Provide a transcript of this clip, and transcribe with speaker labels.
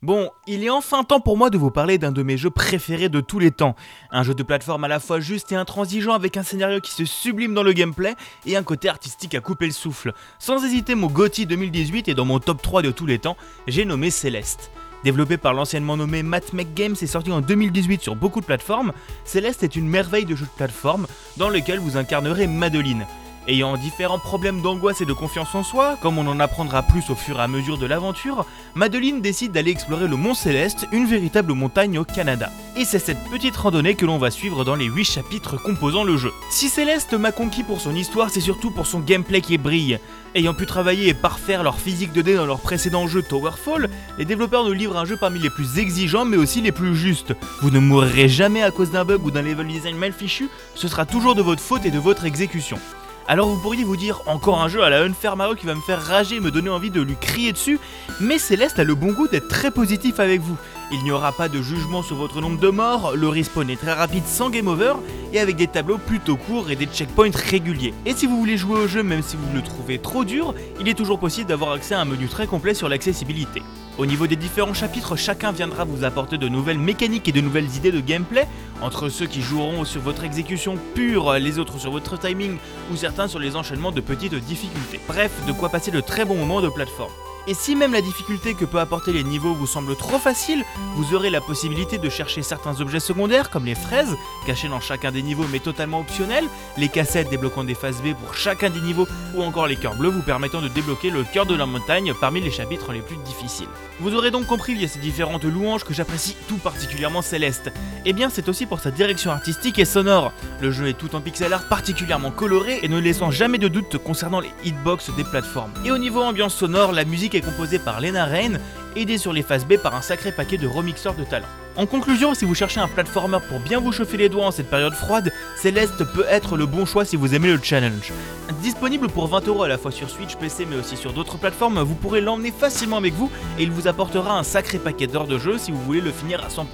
Speaker 1: Bon, il est enfin temps pour moi de vous parler d'un de mes jeux préférés de tous les temps. Un jeu de plateforme à la fois juste et intransigeant avec un scénario qui se sublime dans le gameplay et un côté artistique à couper le souffle. Sans hésiter, mon GOTY 2018 est dans mon top 3 de tous les temps, j'ai nommé Céleste. Développé par l'anciennement nommé Make Games et sorti en 2018 sur beaucoup de plateformes, Céleste est une merveille de jeu de plateforme dans lequel vous incarnerez Madeline. Ayant différents problèmes d'angoisse et de confiance en soi, comme on en apprendra plus au fur et à mesure de l'aventure, Madeline décide d'aller explorer le Mont Céleste, une véritable montagne au Canada. Et c'est cette petite randonnée que l'on va suivre dans les 8 chapitres composant le jeu. Si Céleste m'a conquis pour son histoire, c'est surtout pour son gameplay qui brille. Ayant pu travailler et parfaire leur physique de dé dans leur précédent jeu Towerfall, les développeurs nous livrent un jeu parmi les plus exigeants mais aussi les plus justes. Vous ne mourrez jamais à cause d'un bug ou d'un level design mal fichu, ce sera toujours de votre faute et de votre exécution. Alors vous pourriez vous dire encore un jeu à la Unfair Mario qui va me faire rager et me donner envie de lui crier dessus, mais Céleste a le bon goût d'être très positif avec vous. Il n'y aura pas de jugement sur votre nombre de morts, le respawn est très rapide sans game over et avec des tableaux plutôt courts et des checkpoints réguliers. Et si vous voulez jouer au jeu même si vous le trouvez trop dur, il est toujours possible d'avoir accès à un menu très complet sur l'accessibilité. Au niveau des différents chapitres, chacun viendra vous apporter de nouvelles mécaniques et de nouvelles idées de gameplay, entre ceux qui joueront sur votre exécution pure, les autres sur votre timing, ou certains sur les enchaînements de petites difficultés. Bref, de quoi passer de très bons moments de plateforme. Et si même la difficulté que peut apporter les niveaux vous semble trop facile, vous aurez la possibilité de chercher certains objets secondaires comme les fraises, cachées dans chacun des niveaux mais totalement optionnels, les cassettes débloquant des phases B pour chacun des niveaux, ou encore les cœurs bleus vous permettant de débloquer le cœur de la montagne parmi les chapitres les plus difficiles. Vous aurez donc compris via ces différentes louanges que j'apprécie tout particulièrement Céleste. Et eh bien c'est aussi pour sa direction artistique et sonore. Le jeu est tout en pixel art particulièrement coloré et ne laissant jamais de doute concernant les hitbox des plateformes. Et au niveau ambiance sonore, la musique composé par Lena Rain, aidé sur les phases B par un sacré paquet de remixeurs de talent. En conclusion, si vous cherchez un platformer pour bien vous chauffer les doigts en cette période froide, Celeste peut être le bon choix si vous aimez le challenge. Disponible pour 20€ à la fois sur Switch, PC mais aussi sur d'autres plateformes, vous pourrez l'emmener facilement avec vous et il vous apportera un sacré paquet d'heures de jeu si vous voulez le finir à 100%.